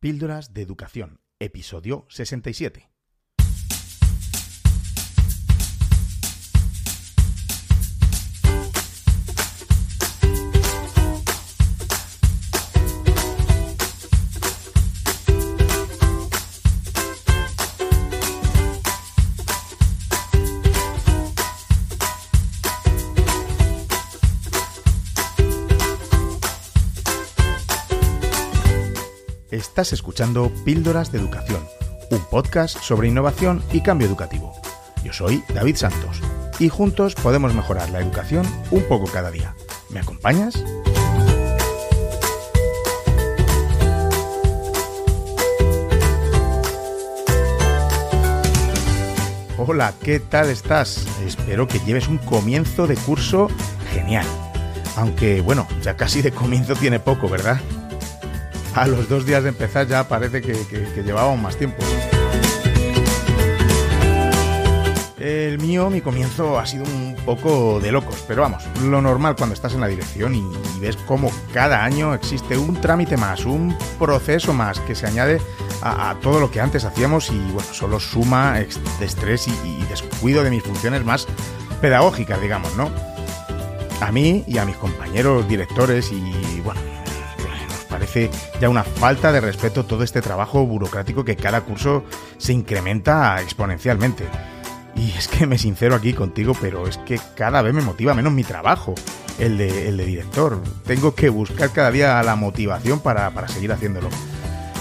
Píldoras de Educación, episodio 67. Estás escuchando Píldoras de Educación, un podcast sobre innovación y cambio educativo. Yo soy David Santos y juntos podemos mejorar la educación un poco cada día. ¿Me acompañas? Hola, ¿qué tal estás? Espero que lleves un comienzo de curso genial. Aunque bueno, ya casi de comienzo tiene poco, ¿verdad? A los dos días de empezar ya parece que, llevábamos más tiempo. El mío, mi comienzo ha sido un poco de locos, pero vamos, lo normal cuando estás en la dirección y, ves cómo cada año existe un trámite más, un proceso más que se añade a, todo lo que antes hacíamos y bueno, solo suma estrés y, y descuido de mis funciones más pedagógicas, digamos, ¿no? A mí y a mis compañeros directores y bueno, parece ya una falta de respeto todo este trabajo burocrático que cada curso se incrementa exponencialmente. Y es que me sincero aquí contigo, pero es que cada vez me motiva menos mi trabajo, el de, el de director. Tengo que buscar cada día la motivación para, para seguir haciéndolo.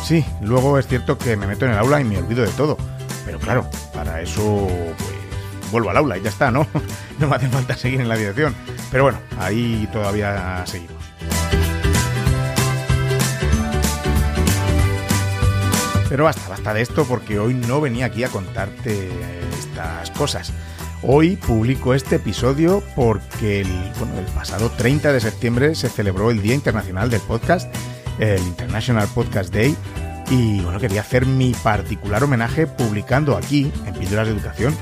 Sí, luego es cierto que me meto en el aula y me olvido de todo. Pero claro, para eso pues vuelvo al aula y ya está, ¿no? No me hace falta seguir en la dirección. Pero bueno, ahí todavía seguimos. Pero basta, basta de esto porque hoy no venía aquí a contarte estas cosas. Hoy publico este episodio porque el, el pasado 30 de septiembre se celebró el Día Internacional del Podcast, el International Podcast Day, y bueno, quería hacer mi particular homenaje publicando aquí, en Píldoras de Educación,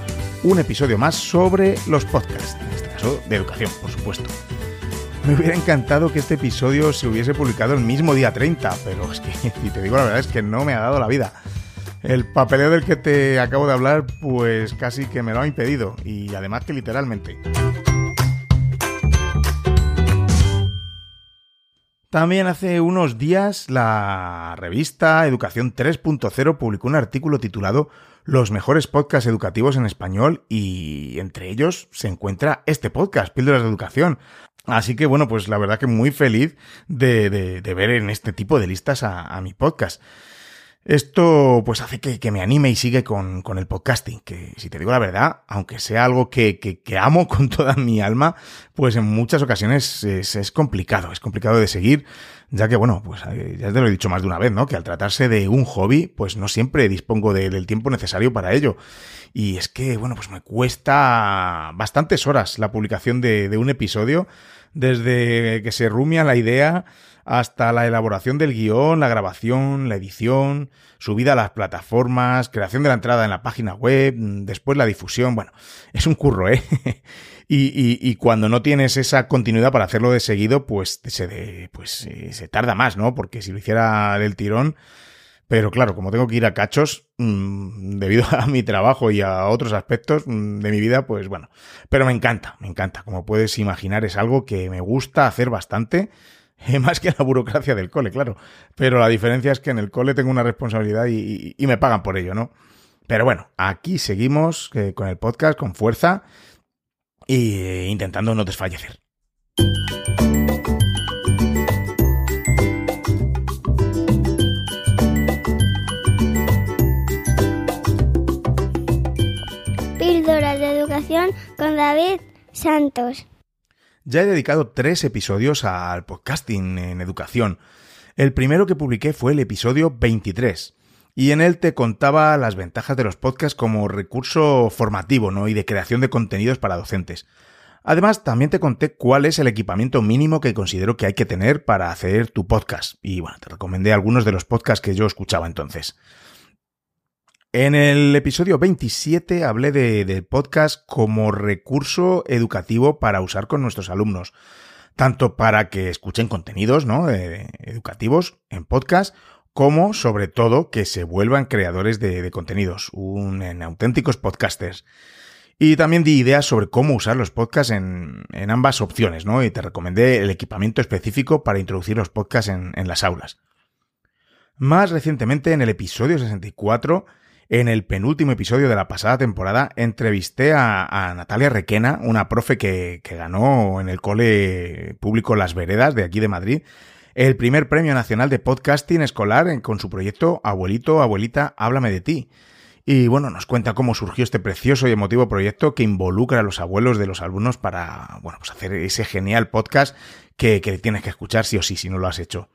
un episodio más sobre los podcasts, en este caso de educación, por supuesto. Me hubiera encantado que este episodio se hubiese publicado el mismo día 30, pero es que, si te digo la verdad, es que no me ha dado la vida. El papeleo del que te acabo de hablar, pues casi que me lo ha impedido, y además que literalmente. También hace unos días la revista Educación 3.0 publicó un artículo titulado Los mejores podcasts educativos en español y entre ellos se encuentra este podcast, Píldoras de Educación, Así que bueno, pues la verdad que muy feliz de, de, ver en este tipo de listas a, mi podcast. Esto pues hace que, me anime y sigue con, con, el podcasting, que si te digo la verdad, aunque sea algo que, que, amo con toda mi alma, pues en muchas ocasiones es, es, complicado, es complicado de seguir, ya que bueno, pues eh, ya te lo he dicho más de una vez, ¿no? Que al tratarse de un hobby, pues no siempre dispongo del tiempo necesario para ello. Y es que, bueno, pues me cuesta bastantes horas la publicación de, de un episodio, desde que se rumia la idea hasta la elaboración del guion, la grabación, la edición, subida a las plataformas, creación de la entrada en la página web, después la difusión. Bueno, es un curro, ¿eh? y, y, cuando no tienes esa continuidad para hacerlo de seguido, pues se, pues, eh, se tarda más, ¿no? Porque si lo hiciera del tirón, pero claro, como tengo que ir a cachos, mmm, debido a mi trabajo y a otros aspectos mmm, de mi vida, pues bueno. Pero me encanta, me encanta. Como puedes imaginar, es algo que me gusta hacer bastante. Más que la burocracia del cole, claro. Pero la diferencia es que en el cole tengo una responsabilidad y, me pagan por ello, ¿no? Pero bueno, aquí seguimos con el podcast con fuerza e intentando no desfallecer. con David Santos. Ya he dedicado tres episodios al podcasting en educación. El primero que publiqué fue el episodio 23 y en él te contaba las ventajas de los podcasts como recurso formativo ¿no? y de creación de contenidos para docentes. Además, también te conté cuál es el equipamiento mínimo que considero que hay que tener para hacer tu podcast. Y bueno, te recomendé algunos de los podcasts que yo escuchaba entonces. En el episodio 27 hablé de, podcast como recurso educativo para usar con nuestros alumnos, tanto para que escuchen contenidos ¿no? educativos en podcast, como sobre todo que se vuelvan creadores de, contenidos, un, en auténticos podcasters. Y también di ideas sobre cómo usar los podcasts en, ambas opciones, ¿no? Y te recomendé el equipamiento específico para introducir los podcasts en las aulas. Más recientemente, en el episodio 64, en el penúltimo episodio de la pasada temporada, entrevisté a, Natalia Requena, una profe que, ganó en el cole público Las Veredas de aquí de Madrid, el primer premio nacional de podcasting escolar con su proyecto Abuelito, Abuelita, Háblame de ti. Y bueno, nos cuenta cómo surgió este precioso y emotivo proyecto que involucra a los abuelos de los alumnos para, bueno, pues hacer ese genial podcast que, que tienes que escuchar sí o sí si no lo has hecho.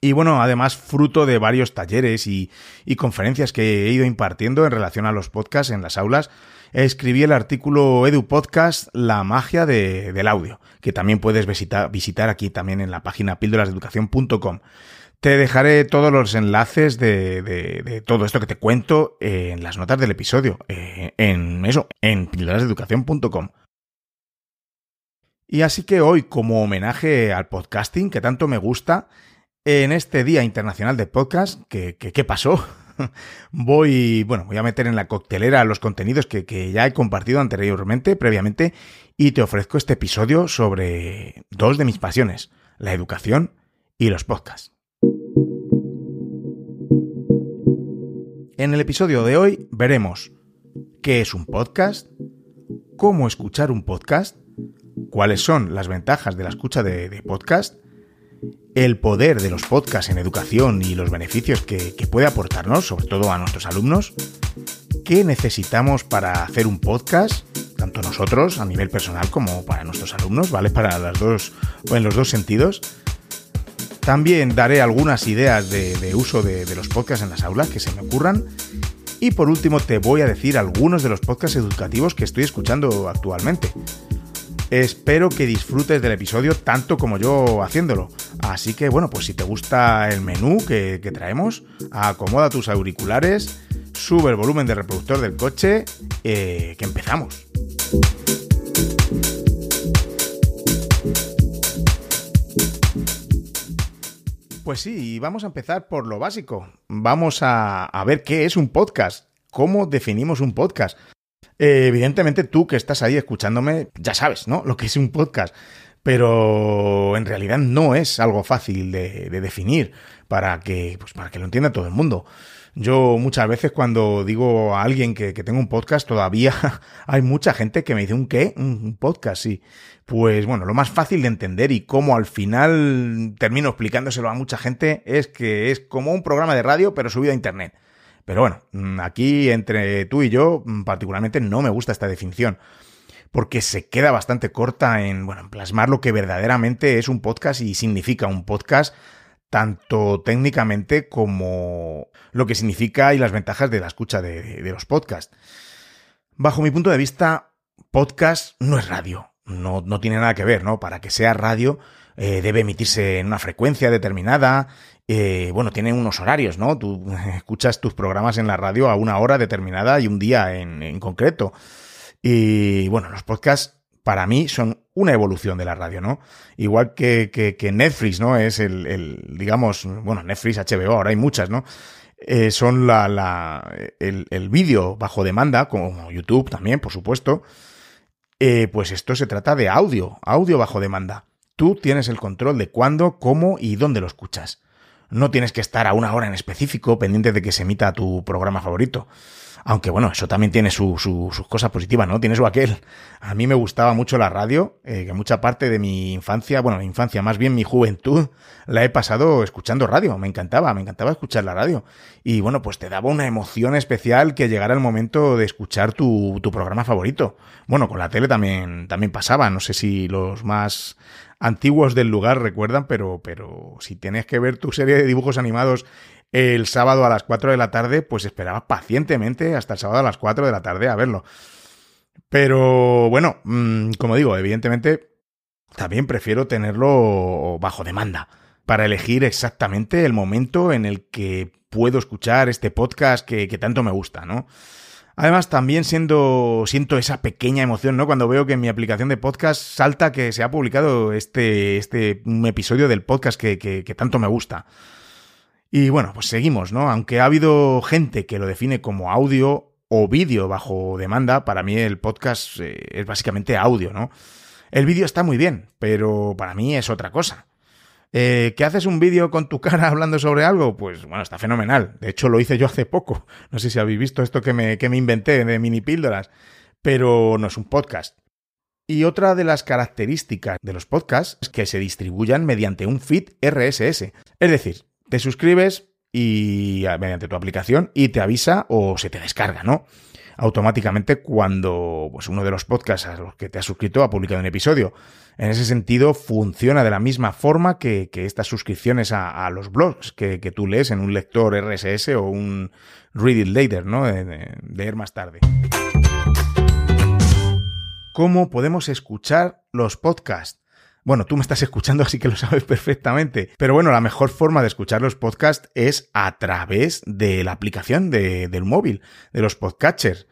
Y bueno, además fruto de varios talleres y, y, conferencias que he ido impartiendo en relación a los podcasts en las aulas, escribí el artículo Edu Podcast, la magia de, del audio, que también puedes visitar, aquí también en la página píldorasdeeducación.com. Te dejaré todos los enlaces de, todo esto que te cuento en las notas del episodio, eh, en eso, en píldorasdeeducación.com. Y así que hoy, como homenaje al podcasting que tanto me gusta, en este Día Internacional de Podcast, ¿qué, pasó? voy, bueno, voy a meter en la coctelera los contenidos que, ya he compartido anteriormente, previamente, y te ofrezco este episodio sobre dos de mis pasiones, la educación y los podcasts. En el episodio de hoy veremos qué es un podcast, cómo escuchar un podcast, cuáles son las ventajas de la escucha de, podcast, el poder de los podcasts en educación y los beneficios que, puede aportarnos, sobre todo a nuestros alumnos, qué necesitamos para hacer un podcast, tanto nosotros a nivel personal como para nuestros alumnos, ¿vale? Para las dos, en los dos sentidos. También daré algunas ideas de, uso de, los podcasts en las aulas que se me ocurran. Y por último te voy a decir algunos de los podcasts educativos que estoy escuchando actualmente. Espero que disfrutes del episodio tanto como yo haciéndolo. Así que bueno, pues si te gusta el menú que, traemos, acomoda tus auriculares, sube el volumen del reproductor del coche, eh, que empezamos. Pues sí, vamos a empezar por lo básico. Vamos a, ver qué es un podcast, cómo definimos un podcast. Eh, evidentemente tú que estás ahí escuchándome ya sabes, ¿no? Lo que es un podcast. Pero en realidad no es algo fácil de, definir para que, pues para que lo entienda todo el mundo. Yo muchas veces cuando digo a alguien que, tengo un podcast, todavía hay mucha gente que me dice, ¿un qué? Un podcast, sí. Pues bueno, lo más fácil de entender y cómo al final termino explicándoselo a mucha gente es que es como un programa de radio pero subido a internet. Pero bueno, mm, aquí entre tú y yo mm, particularmente no me gusta esta definición porque se queda bastante corta en, bueno, en plasmar lo que verdaderamente es un podcast y significa un podcast tanto técnicamente como lo que significa y las ventajas de la escucha de, de los podcasts. Bajo mi punto de vista, podcast no es radio no, no tiene nada que ver, ¿no? Para que sea radio eh, debe emitirse en una frecuencia determinada. Eh, bueno, tiene unos horarios, ¿no? Tú escuchas tus programas en la radio a una hora determinada y un día en, concreto. Y bueno, los podcasts para mí son una evolución de la radio, ¿no? Igual que, Netflix, ¿no? Es el, digamos, bueno, Netflix, HBO, ahora hay muchas, ¿no? Eh, son la, el, el vídeo bajo demanda, como YouTube también, por supuesto. Pues esto se trata de audio, audio bajo demanda. Tú tienes el control de cuándo, cómo y dónde lo escuchas. No tienes que estar a una hora en específico pendiente de que se emita tu programa favorito. Aunque bueno, eso también tiene sus su, cosas positivas, ¿no? Tiene su aquel. A mí me gustaba mucho la radio, eh, que mucha parte de mi infancia, bueno, mi infancia, más bien mi juventud, la he pasado escuchando radio. Me encantaba, me encantaba escuchar la radio. Y bueno, pues te daba una emoción especial que llegara el momento de escuchar tu, tu programa favorito. Bueno, con la tele también, también pasaba. No sé si los más antiguos del lugar recuerdan, pero, pero si tienes que ver tu serie de dibujos animados el sábado a las 4 de la tarde, pues esperaba pacientemente hasta el sábado a las 4 de la tarde a verlo. Pero bueno, mm, como digo, evidentemente también prefiero tenerlo bajo demanda para elegir exactamente el momento en el que puedo escuchar este podcast que, tanto me gusta, ¿no? Además, también siendo, siento esa pequeña emoción, ¿no? Cuando veo que en mi aplicación de podcast salta que se ha publicado este, este episodio del podcast que, que tanto me gusta. Y bueno, pues seguimos, ¿no? Aunque ha habido gente que lo define como audio o vídeo bajo demanda, para mí el podcast eh, es básicamente audio, ¿no? El vídeo está muy bien, pero para mí es otra cosa. Eh, ¿Que haces un vídeo con tu cara hablando sobre algo? Pues bueno, está fenomenal. De hecho, lo hice yo hace poco. No sé si habéis visto esto que me, que me inventé de mini píldoras, pero no es un podcast. Y otra de las características de los podcasts es que se distribuyan mediante un feed RSS. Es decir, te suscribes y mediante tu aplicación y te avisa o se te descarga, ¿no? Automáticamente cuando pues, uno de los podcasts a los que te has suscrito ha publicado un episodio. En ese sentido, funciona de la misma forma que, estas suscripciones a, los blogs que, tú lees en un lector RSS o un Read It Later, ¿no? de leer más tarde cómo podemos escuchar los podcasts. Bueno, tú me estás escuchando, así que lo sabes perfectamente. Pero bueno, la mejor forma de escuchar los podcasts es a través de la aplicación del móvil, de los podcatchers.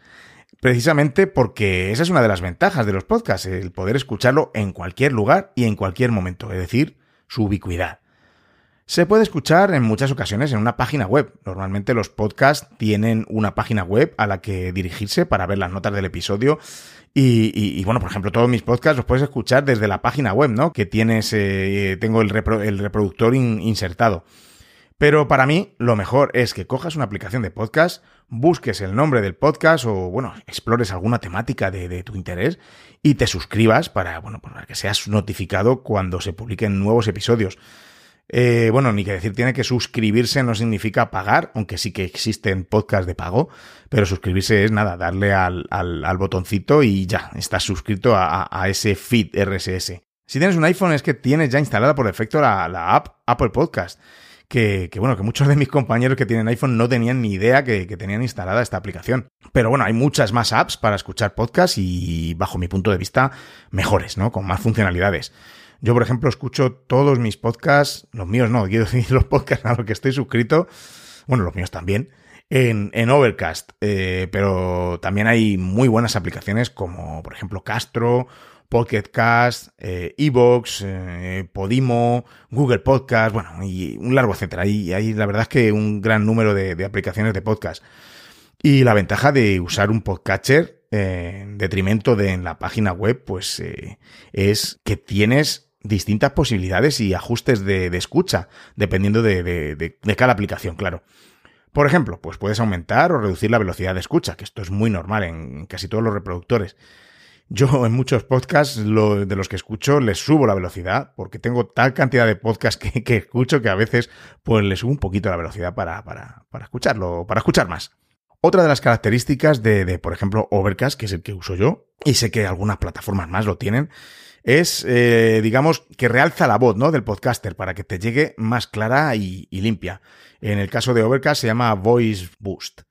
Precisamente porque esa es una de las ventajas de los podcasts, el poder escucharlo en cualquier lugar y en cualquier momento, es decir, su ubicuidad. Se puede escuchar en muchas ocasiones en una página web. Normalmente los podcasts tienen una página web a la que dirigirse para ver las notas del episodio y, bueno, por ejemplo, todos mis podcasts los puedes escuchar desde la página web, ¿no? Que tienes, eh, tengo el, reproductor insertado. Pero para mí, lo mejor es que cojas una aplicación de podcast, busques el nombre del podcast o, bueno, explores alguna temática de, tu interés y te suscribas para, bueno, para que seas notificado cuando se publiquen nuevos episodios. Eh, bueno, ni que decir, tiene que suscribirse no significa pagar, aunque sí que existen podcasts de pago, pero suscribirse es nada, darle al, botoncito y ya, estás suscrito a, ese feed RSS. Si tienes un iPhone es que tienes ya instalada por defecto la, app Apple Podcast. Que, bueno, que muchos de mis compañeros que tienen iPhone no tenían ni idea que, que, tenían instalada esta aplicación. Pero bueno, hay muchas más apps para escuchar podcasts y bajo mi punto de vista mejores, ¿no? Con más funcionalidades. Yo, por ejemplo, escucho todos mis podcasts, los míos no, quiero decir los podcasts a los que estoy suscrito, bueno, los míos también, en, en Overcast, eh, pero también hay muy buenas aplicaciones como, por ejemplo, Castro, Pocketcast, eh, Evox, eh, Podimo, Google Podcast, bueno, y un largo etcétera. Y hay la verdad es que un gran número de, aplicaciones de podcast. Y la ventaja de usar un podcatcher en detrimento de en la página web, pues es que tienes distintas posibilidades y ajustes de, escucha, dependiendo de, cada aplicación, claro. Por ejemplo, pues puedes aumentar o reducir la velocidad de escucha, que esto es muy normal en casi todos los reproductores. Yo en muchos podcasts de los que escucho les subo la velocidad porque tengo tal cantidad de podcasts que, escucho que a veces pues les subo un poquito la velocidad para, para, para escucharlo, para escuchar más. Otra de las características de, de, por ejemplo, Overcast, que es el que uso yo, y sé que algunas plataformas más lo tienen, es, eh, digamos, que realza la voz, ¿no? Del podcaster para que te llegue más clara y, limpia. En el caso de Overcast se llama Voice Boost.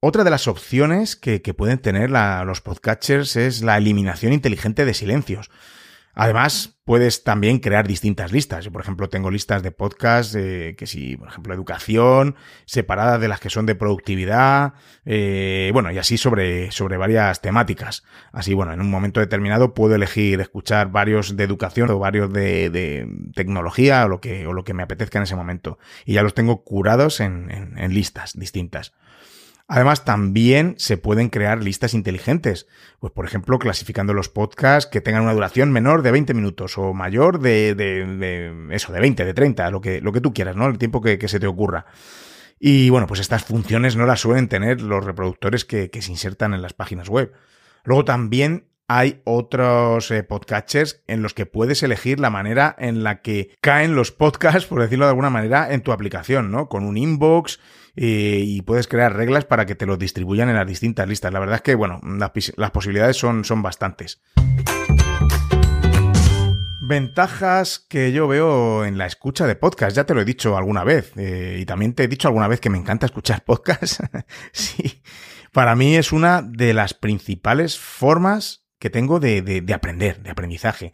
Otra de las opciones que, pueden tener los podcatchers es la eliminación inteligente de silencios. Además, puedes también crear distintas listas. Yo, por ejemplo, tengo listas de podcast, eh, que si, por ejemplo, educación, separadas de las que son de productividad, eh, bueno, y así sobre, sobre varias temáticas. Así, bueno, en un momento determinado puedo elegir escuchar varios de educación o varios de, de tecnología o lo, que, o lo que me apetezca en ese momento. Y ya los tengo curados en, en listas distintas. Además, también se pueden crear listas inteligentes. Pues, por ejemplo, clasificando los podcasts que tengan una duración menor de 20 minutos o mayor de, de, eso, de 20, de 30, lo que, lo que tú quieras, ¿no? El tiempo que, se te ocurra. Y bueno, pues estas funciones no las suelen tener los reproductores que, se insertan en las páginas web. Luego también hay otros eh, podcatchers en los que puedes elegir la manera en la que caen los podcasts, por decirlo de alguna manera, en tu aplicación, ¿no? Con un inbox eh, y puedes crear reglas para que te los distribuyan en las distintas listas. La verdad es que, bueno, las, posibilidades son, son bastantes. Ventajas que yo veo en la escucha de podcast, ya te lo he dicho alguna vez, eh, y también te he dicho alguna vez que me encanta escuchar podcast. sí, para mí es una de las principales formas que tengo de, de, aprender, de aprendizaje.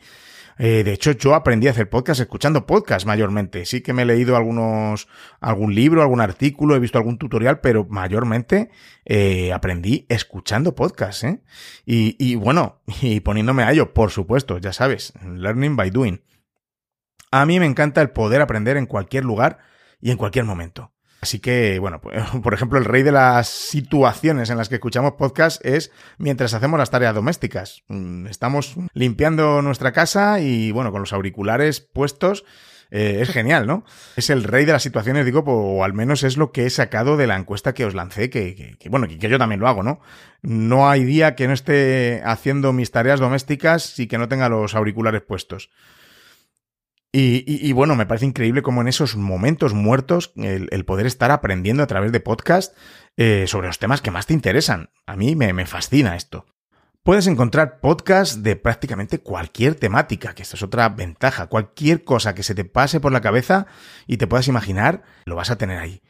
Eh, de hecho, yo aprendí a hacer podcast escuchando podcast mayormente. Sí que me he leído algunos, algún libro, algún artículo, he visto algún tutorial, pero mayormente eh, aprendí escuchando podcast. ¿eh? Y, y bueno, y poniéndome a ello, por supuesto, ya sabes, learning by doing. A mí me encanta el poder aprender en cualquier lugar y en cualquier momento. Así que, bueno, pues, por ejemplo, el rey de las situaciones en las que escuchamos podcast es mientras hacemos las tareas domésticas. Mm, estamos limpiando nuestra casa y, bueno, con los auriculares puestos. Eh, es genial, ¿no? Es el rey de las situaciones, digo, o al menos es lo que he sacado de la encuesta que os lancé, que, bueno, que, que, yo también lo hago, ¿no? No hay día que no esté haciendo mis tareas domésticas y que no tenga los auriculares puestos. Y, bueno, me parece increíble cómo en esos momentos muertos el, poder estar aprendiendo a través de podcast eh, sobre los temas que más te interesan. A mí me, me fascina esto. Puedes encontrar podcasts de prácticamente cualquier temática, que esta es otra ventaja. Cualquier cosa que se te pase por la cabeza y te puedas imaginar, lo vas a tener ahí.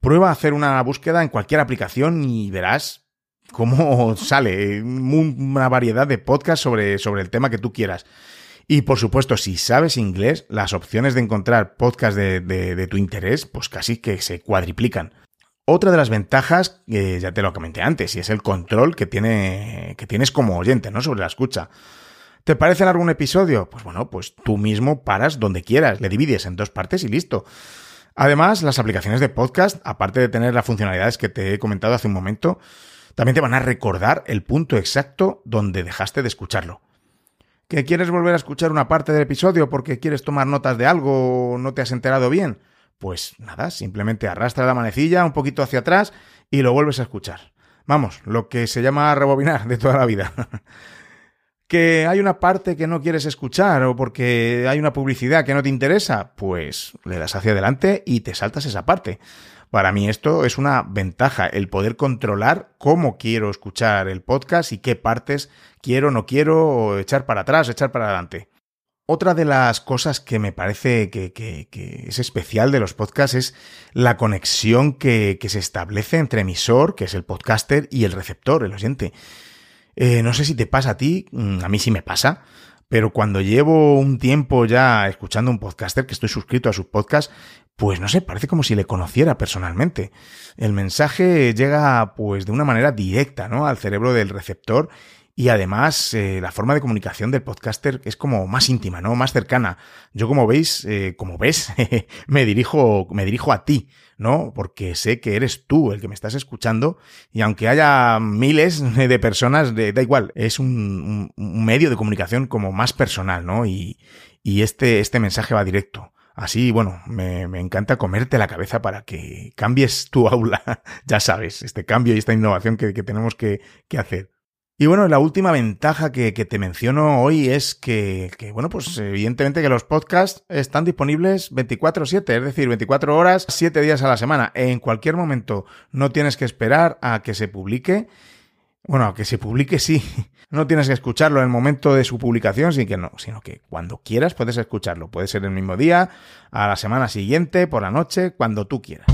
Prueba a hacer una búsqueda en cualquier aplicación y verás cómo sale una variedad de podcasts sobre, sobre el tema que tú quieras. Y por supuesto, si sabes inglés, las opciones de encontrar podcasts de, tu interés, pues casi que se cuadriplican. Otra de las ventajas, eh, ya te lo comenté antes, y es el control que, tiene, que tienes como oyente, ¿no? Sobre la escucha. ¿Te parece largo un episodio? Pues bueno, pues tú mismo paras donde quieras, le divides en dos partes y listo. Además, las aplicaciones de podcast, aparte de tener las funcionalidades que te he comentado hace un momento, también te van a recordar el punto exacto donde dejaste de escucharlo que quieres volver a escuchar una parte del episodio porque quieres tomar notas de algo o no te has enterado bien, pues nada, simplemente arrastra la manecilla un poquito hacia atrás y lo vuelves a escuchar. Vamos, lo que se llama rebobinar de toda la vida. que hay una parte que no quieres escuchar o porque hay una publicidad que no te interesa, pues le das hacia adelante y te saltas esa parte. Para mí esto es una ventaja, el poder controlar cómo quiero escuchar el podcast y qué partes quiero, no quiero, echar para atrás, echar para adelante. Otra de las cosas que me parece que, es especial de los podcasts es la conexión que, se establece entre emisor, que es el podcaster, y el receptor, el oyente. Eh, no sé si te pasa a ti, mm, a mí sí me pasa, pero cuando llevo un tiempo ya escuchando un podcaster, que estoy suscrito a sus podcasts, pues no sé, parece como si le conociera personalmente. El mensaje llega pues de una manera directa, ¿no? Al cerebro del receptor y además eh, la forma de comunicación del podcaster es como más íntima, ¿no? Más cercana. Yo como veis, eh, como ves, me dirijo, me dirijo a ti, ¿no? Porque sé que eres tú el que me estás escuchando y aunque haya miles de personas, da igual, es un, medio de comunicación como más personal, ¿no? Y, y este, este mensaje va directo. Así, bueno, me, encanta comerte la cabeza para que cambies tu aula, ya sabes, este cambio y esta innovación que, tenemos que, hacer. Y bueno, la última ventaja que, te menciono hoy es que, que, bueno, pues evidentemente que los podcasts están disponibles 24/7, es decir, 24 horas, 7 días a la semana. En cualquier momento no tienes que esperar a que se publique bueno, que se publique sí. No tienes que escucharlo en el momento de su publicación, sino que cuando quieras puedes escucharlo. Puede ser el mismo día, a la semana siguiente, por la noche, cuando tú quieras.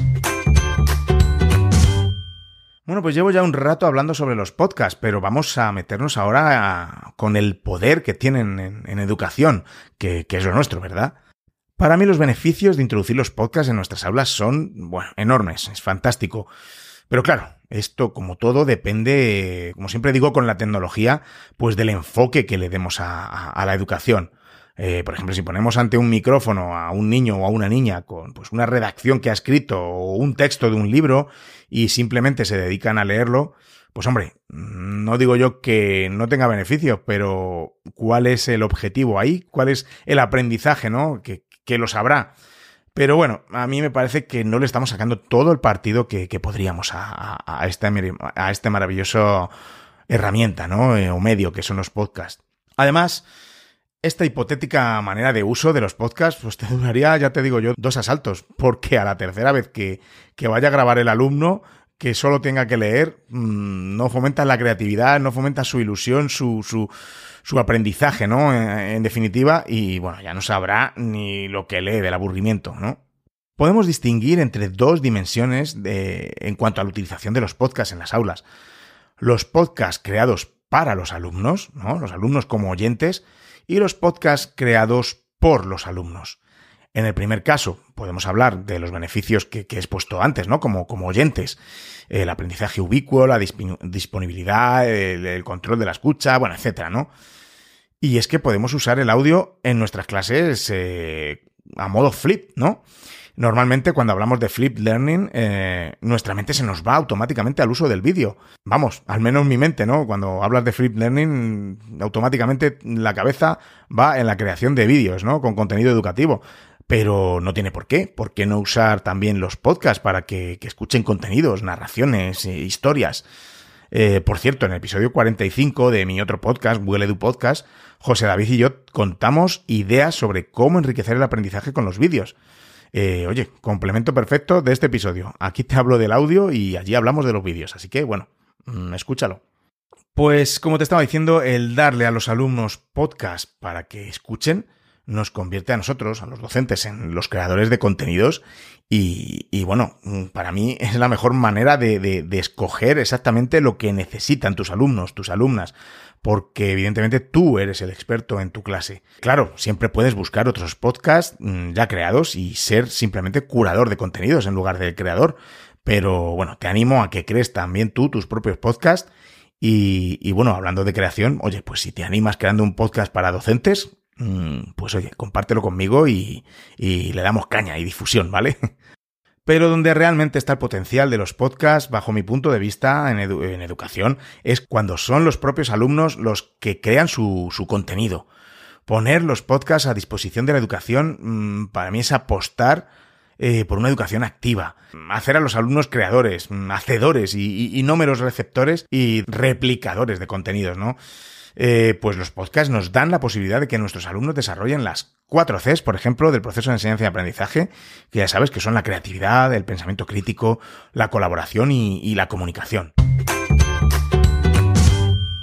Bueno, pues llevo ya un rato hablando sobre los podcasts, pero vamos a meternos ahora con el poder que tienen en, educación, que, que es lo nuestro, ¿verdad? Para mí los beneficios de introducir los podcasts en nuestras aulas son, bueno, enormes, es fantástico. Pero claro, esto, como todo, depende, como siempre digo, con la tecnología, pues del enfoque que le demos a, la educación. Eh, por ejemplo, si ponemos ante un micrófono a un niño o a una niña con pues, una redacción que ha escrito o un texto de un libro y simplemente se dedican a leerlo, pues hombre, no digo yo que no tenga beneficio, pero ¿cuál es el objetivo ahí? ¿Cuál es el aprendizaje, no? Que, que lo sabrá. Pero bueno, a mí me parece que no le estamos sacando todo el partido que, podríamos a, este, a este maravilloso herramienta, ¿no? Eh, o medio que son los podcasts. Además, esta hipotética manera de uso de los podcasts, pues te duraría, ya te digo yo, dos asaltos, porque a la tercera vez que, que vaya a grabar el alumno, que solo tenga que leer, mm, no fomenta la creatividad, no fomenta su ilusión, su, su, su aprendizaje, ¿no? En, definitiva, y bueno, ya no sabrá ni lo que lee del aburrimiento, ¿no? Podemos distinguir entre dos dimensiones de, en cuanto a la utilización de los podcasts en las aulas. Los podcasts creados para los alumnos, ¿no? Los alumnos como oyentes, y los podcasts creados por los alumnos. En el primer caso, podemos hablar de los beneficios que, he expuesto antes, ¿no? Como, oyentes. El aprendizaje ubicuo, la disponibilidad, el, control de la escucha, bueno, etcétera, ¿no? Y es que podemos usar el audio en nuestras clases eh, a modo flip, ¿no? Normalmente cuando hablamos de flip learning, eh, nuestra mente se nos va automáticamente al uso del vídeo. Vamos, al menos mi mente, ¿no? Cuando hablas de flip learning, automáticamente la cabeza va en la creación de vídeos, ¿no? Con contenido educativo. Pero no tiene por qué. ¿Por qué no usar también los podcasts para que, escuchen contenidos, narraciones, eh, historias? Eh, por cierto, en el episodio 45 de mi otro podcast, Google Edu Podcast, José David y yo contamos ideas sobre cómo enriquecer el aprendizaje con los vídeos. Eh, oye, complemento perfecto de este episodio. Aquí te hablo del audio y allí hablamos de los vídeos, así que bueno, mm, escúchalo. Pues como te estaba diciendo, el darle a los alumnos podcast para que escuchen nos convierte a nosotros, a los docentes, en los creadores de contenidos y, bueno, mm, para mí es la mejor manera de, de, escoger exactamente lo que necesitan tus alumnos, tus alumnas, porque evidentemente tú eres el experto en tu clase. Claro, siempre puedes buscar otros podcasts mm, ya creados y ser simplemente curador de contenidos en lugar de creador, pero bueno, te animo a que crees también tú tus propios podcasts y, y bueno, hablando de creación, oye, pues si te animas creando un podcast para docentes, pues oye, compártelo conmigo y, le damos caña y difusión, ¿vale? Pero donde realmente está el potencial de los podcasts, bajo mi punto de vista en, educación, es cuando son los propios alumnos los que crean su, contenido. Poner los podcasts a disposición de la educación mm, para mí es apostar eh, por una educación activa. Hacer a los alumnos creadores, mm, hacedores y, y no meros receptores y replicadores de contenidos, ¿no? Eh, pues los podcasts nos dan la posibilidad de que nuestros alumnos desarrollen las cuatro Cs, por ejemplo, del proceso de enseñanza y aprendizaje, que ya sabes que son la creatividad, el pensamiento crítico, la colaboración y, la comunicación.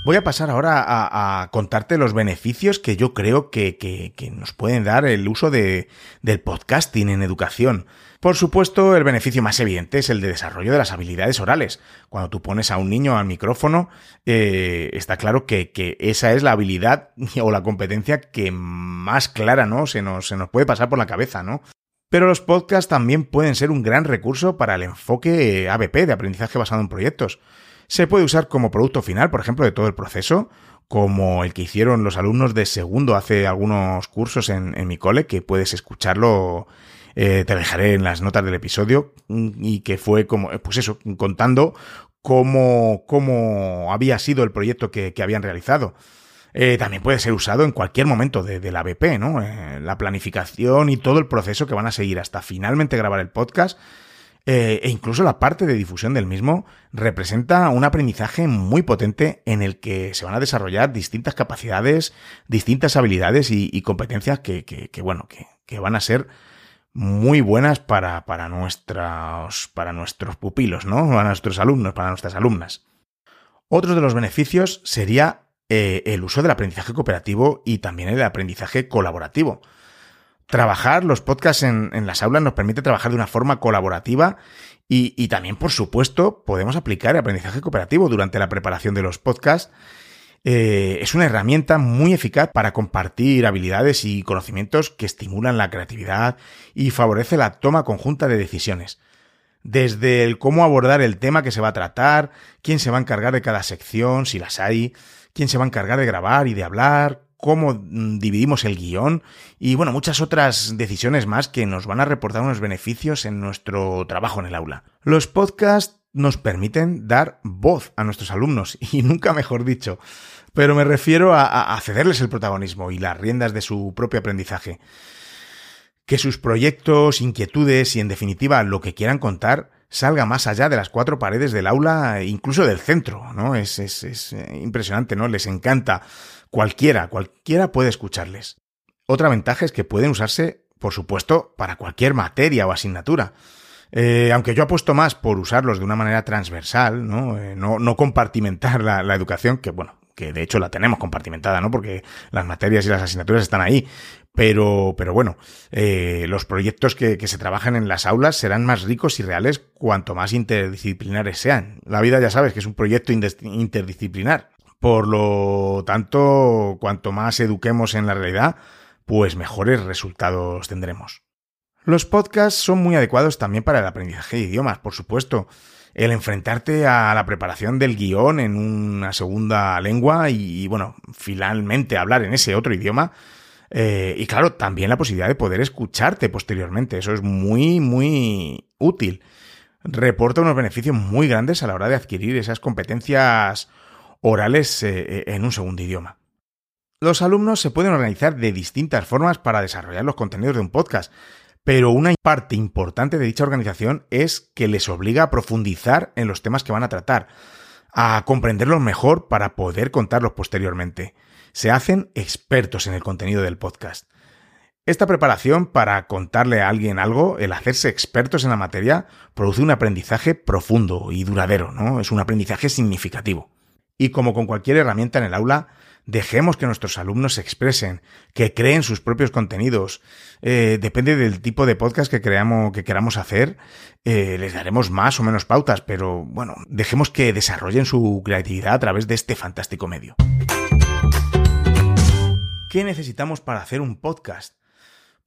Voy a pasar ahora a, contarte los beneficios que yo creo que, nos pueden dar el uso de, del podcasting en educación. Por supuesto, el beneficio más evidente es el de desarrollo de las habilidades orales. Cuando tú pones a un niño al micrófono, eh, está claro que, esa es la habilidad o la competencia que más clara, ¿no? Se nos, se nos puede pasar por la cabeza, ¿no? Pero los podcasts también pueden ser un gran recurso para el enfoque ABP de aprendizaje basado en proyectos. Se puede usar como producto final, por ejemplo, de todo el proceso, como el que hicieron los alumnos de segundo hace algunos cursos en, en mi cole, que puedes escucharlo eh, te dejaré en las notas del episodio, mm, y que fue como, eh, pues eso, contando cómo, cómo había sido el proyecto que, habían realizado. Eh, también puede ser usado en cualquier momento de, la BP, ¿no? la planificación y todo el proceso que van a seguir hasta finalmente grabar el podcast. E incluso la parte de difusión del mismo representa un aprendizaje muy potente en el que se van a desarrollar distintas capacidades, distintas habilidades y, competencias que, bueno, que, que van a ser muy buenas para, para, nuestros, para nuestros pupilos, ¿no? Para nuestros alumnos, para nuestras alumnas. Otro de los beneficios sería eh, el uso del aprendizaje cooperativo y también el aprendizaje colaborativo. Trabajar los podcasts en, las aulas nos permite trabajar de una forma colaborativa y, y también, por supuesto, podemos aplicar el aprendizaje cooperativo durante la preparación de los podcasts eh, es una herramienta muy eficaz para compartir habilidades y conocimientos que estimulan la creatividad y favorece la toma conjunta de decisiones. Desde el cómo abordar el tema que se va a tratar, quién se va a encargar de cada sección, si las hay, quién se va a encargar de grabar y de hablar, cómo mm, dividimos el guion y bueno, muchas otras decisiones más que nos van a reportar unos beneficios en nuestro trabajo en el aula. Los podcasts nos permiten dar voz a nuestros alumnos y nunca mejor dicho pero me refiero a, cederles el protagonismo y las riendas de su propio aprendizaje. Que sus proyectos, inquietudes y en definitiva lo que quieran contar salga más allá de las cuatro paredes del aula, incluso del centro, ¿no? Es, es, es eh, impresionante, ¿no? Les encanta. Cualquiera, cualquiera puede escucharles. Otra ventaja es que pueden usarse, por supuesto, para cualquier materia o asignatura. Eh, aunque yo apuesto más por usarlos de una manera transversal, no, eh, no, no compartimentar la, la, educación, que bueno, que de hecho la tenemos compartimentada, ¿no? Porque las materias y las asignaturas están ahí. Pero, pero bueno, eh, los proyectos que, que, se trabajan en las aulas serán más ricos y reales cuanto más interdisciplinares sean. La vida ya sabes que es un proyecto interdisciplinar. Por lo tanto, cuanto más eduquemos en la realidad, pues mejores resultados tendremos. Los podcasts son muy adecuados también para el aprendizaje de idiomas, por supuesto el enfrentarte a la preparación del guion en una segunda lengua y, bueno, finalmente hablar en ese otro idioma, Eh, y claro, también la posibilidad de poder escucharte posteriormente. Eso es muy, muy útil. Reporta unos beneficios muy grandes a la hora de adquirir esas competencias orales eh, en un segundo idioma. Los alumnos se pueden organizar de distintas formas para desarrollar los contenidos de un podcast, pero una parte importante de dicha organización es que les obliga a profundizar en los temas que van a tratar, a comprenderlos mejor para poder contarlos posteriormente. Se hacen expertos en el contenido del podcast. Esta preparación para contarle a alguien algo, el hacerse expertos en la materia, produce un aprendizaje profundo y duradero, ¿no? Es un aprendizaje significativo. Y como con cualquier herramienta en el aula, dejemos que nuestros alumnos se expresen, que creen sus propios contenidos. Eh, depende del tipo de podcast que, creamos, que queramos hacer, eh, les daremos más o menos pautas, pero bueno, dejemos que desarrollen su creatividad a través de este fantástico medio. ¿Qué necesitamos para hacer un podcast?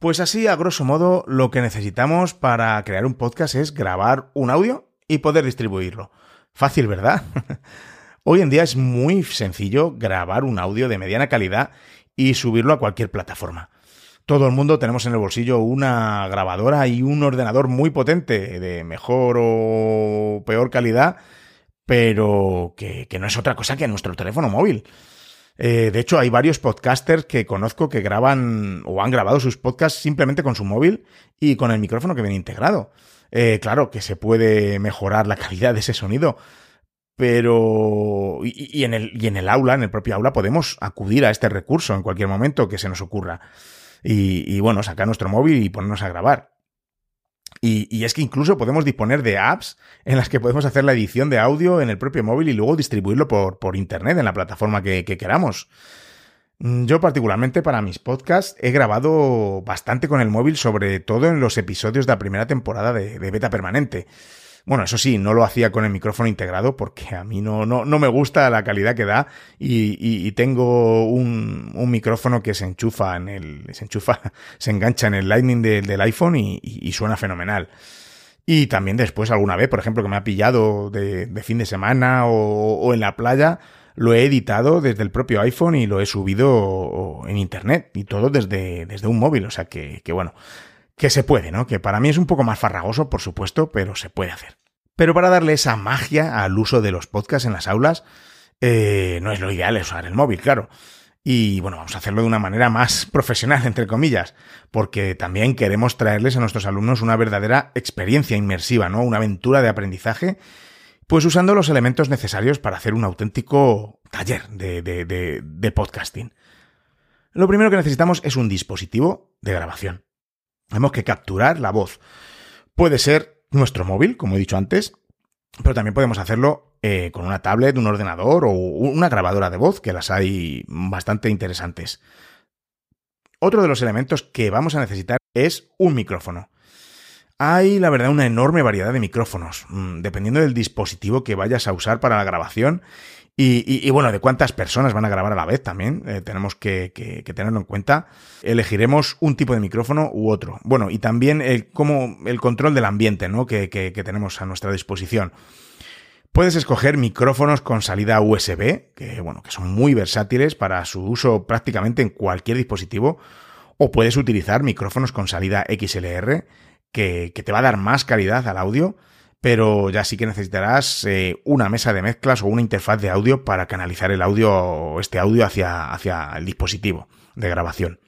Pues así, a grosso modo, lo que necesitamos para crear un podcast es grabar un audio y poder distribuirlo. Fácil, ¿verdad? Hoy en día es muy sencillo grabar un audio de mediana calidad y subirlo a cualquier plataforma. Todo el mundo tenemos en el bolsillo una grabadora y un ordenador muy potente, de mejor o peor calidad, pero que, no es otra cosa que nuestro teléfono móvil. Eh, de hecho, hay varios podcasters que conozco que graban o han grabado sus podcasts simplemente con su móvil y con el micrófono que viene integrado. Eh, claro que se puede mejorar la calidad de ese sonido, pero y, en el, y en el aula, en el propio aula, podemos acudir a este recurso en cualquier momento que se nos ocurra. Y, bueno, sacar nuestro móvil y ponernos a grabar. Y, es que incluso podemos disponer de apps en las que podemos hacer la edición de audio en el propio móvil y luego distribuirlo por, por internet en la plataforma que, que, queramos. Yo particularmente para mis podcasts he grabado bastante con el móvil, sobre todo en los episodios de la primera temporada de Beta Permanente. Bueno, eso sí, no lo hacía con el micrófono integrado porque a mí no, no, no me gusta la calidad que da y, y, tengo un, un, micrófono que se enchufa en el, se enchufa, se engancha en el Lightning del iPhone y, y, suena fenomenal. Y también después alguna vez, por ejemplo, que me ha pillado de, de fin de semana o, o en la playa, lo he editado desde el propio iPhone y lo he subido en internet y todo desde, desde un móvil. O sea que, que bueno, que se puede, ¿no? Que para mí es un poco más farragoso, por supuesto, pero se puede hacer. Pero para darle esa magia al uso de los podcasts en las aulas, eh, no es lo ideal usar el móvil, claro. Y bueno, vamos a hacerlo de una manera más profesional, entre comillas, porque también queremos traerles a nuestros alumnos una verdadera experiencia inmersiva, ¿no? Una aventura de aprendizaje, pues usando los elementos necesarios para hacer un auténtico taller de, de, de, de podcasting. Lo primero que necesitamos es un dispositivo de grabación. Tenemos que capturar la voz. Puede ser nuestro móvil, como he dicho antes, pero también podemos hacerlo eh, con una tablet, un ordenador o una grabadora de voz, que las hay bastante interesantes. Otro de los elementos que vamos a necesitar es un micrófono. Hay, la verdad, una enorme variedad de micrófonos, mm, dependiendo del dispositivo que vayas a usar para la grabación y, y, y, bueno, de cuántas personas van a grabar a la vez también, eh, tenemos que, que, que, tenerlo en cuenta. Elegiremos un tipo de micrófono u otro. Bueno, y también el, como el control del ambiente ¿no? que, que tenemos a nuestra disposición. Puedes escoger micrófonos con salida USB, que bueno, que son muy versátiles para su uso prácticamente en cualquier dispositivo, o puedes utilizar micrófonos con salida XLR, que, que te va a dar más calidad al audio pero ya sí que necesitarás eh, una mesa de mezclas o una interfaz de audio para canalizar el audio, este audio hacia, hacia el dispositivo de grabación.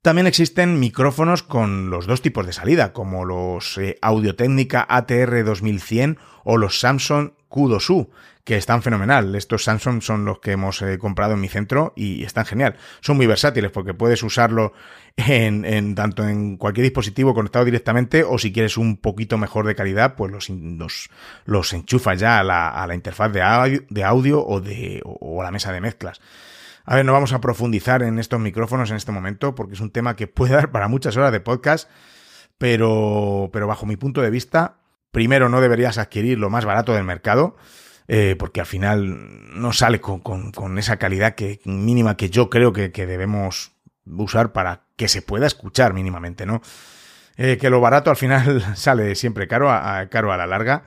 También existen micrófonos con los dos tipos de salida, como los eh, Audio Técnica ATR 2100 o los Samsung Q2U, que están fenomenal. Estos Samsung son los que hemos eh, comprado en mi centro y están genial. Son muy versátiles porque puedes usarlo en, en, tanto en cualquier dispositivo conectado directamente o si quieres un poquito mejor de calidad, pues los, los, los enchufas ya a la, a la interfaz de audio, de audio o, de, o a la mesa de mezclas. A ver, no vamos a profundizar en estos micrófonos en este momento porque es un tema que puede dar para muchas horas de podcast, pero, pero bajo mi punto de vista, primero no deberías adquirir lo más barato del mercado, eh, porque al final no sale con, con, con, esa calidad que, mínima que yo creo que, que, debemos usar para que se pueda escuchar mínimamente, ¿no? Eh, que lo barato al final sale siempre caro a, caro a la larga.